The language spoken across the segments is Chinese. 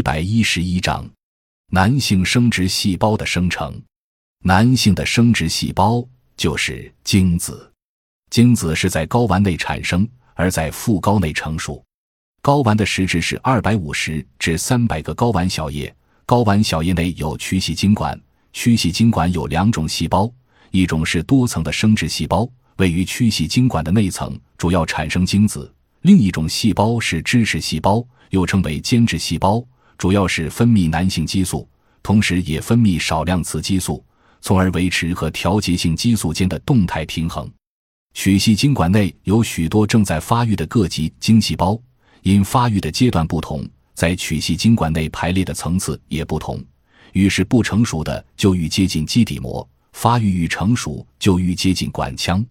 一百一十一章，男性生殖细胞的生成。男性的生殖细胞就是精子，精子是在睾丸内产生，而在附睾内成熟。睾丸的实质是二百五十至三百个睾丸小叶，睾丸小叶内有曲细精管，曲细精管有两种细胞，一种是多层的生殖细胞，位于曲细精管的内层，主要产生精子；另一种细胞是支持细胞。又称为间质细胞，主要是分泌男性激素，同时也分泌少量雌激素，从而维持和调节性激素间的动态平衡。曲细精管内有许多正在发育的各级精细胞，因发育的阶段不同，在曲细精管内排列的层次也不同。于是不成熟的就愈接近基底膜，发育愈成熟就愈接近管腔。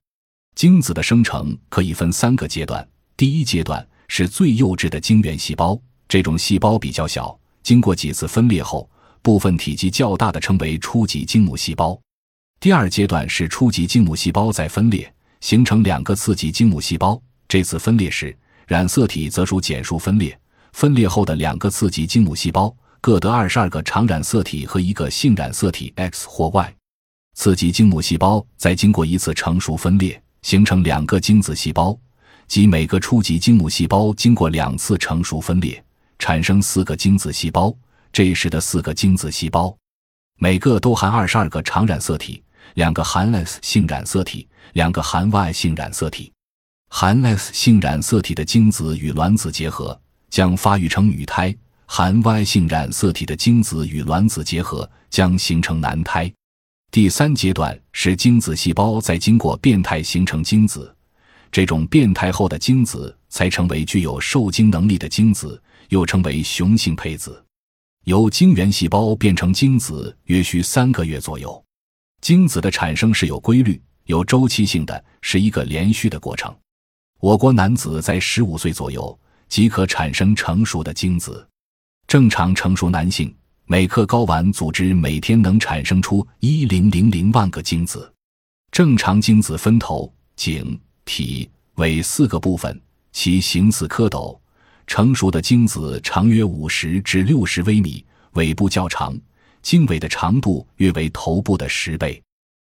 精子的生成可以分三个阶段，第一阶段。是最幼稚的精原细胞，这种细胞比较小，经过几次分裂后，部分体积较大的称为初级精母细胞。第二阶段是初级精母细胞再分裂，形成两个次级精母细胞。这次分裂时，染色体则属减数分裂。分裂后的两个次级精母细胞各得二十二个常染色体和一个性染色体 X 或 Y。次级精母细胞再经过一次成熟分裂，形成两个精子细胞。即每个初级精母细胞经过两次成熟分裂，产生四个精子细胞。这时的四个精子细胞，每个都含二十二个常染色体，两个含 S 性染色体，两个含 Y 性染色体。含 S 性染色体的精子与卵子结合，将发育成女胎；含 Y 性染色体的精子与卵子结合，将形成男胎。第三阶段是精子细胞在经过变态形成精子。这种变态后的精子才成为具有受精能力的精子，又称为雄性胚子。由精原细胞变成精子约需三个月左右。精子的产生是有规律、有周期性的，是一个连续的过程。我国男子在十五岁左右即可产生成熟的精子。正常成熟男性每克睾丸组织每天能产生出一零零零万个精子。正常精子分头、颈。体为四个部分，其形似蝌蚪。成熟的精子长约五十至六十微米，尾部较长，经尾的长度约为头部的十倍。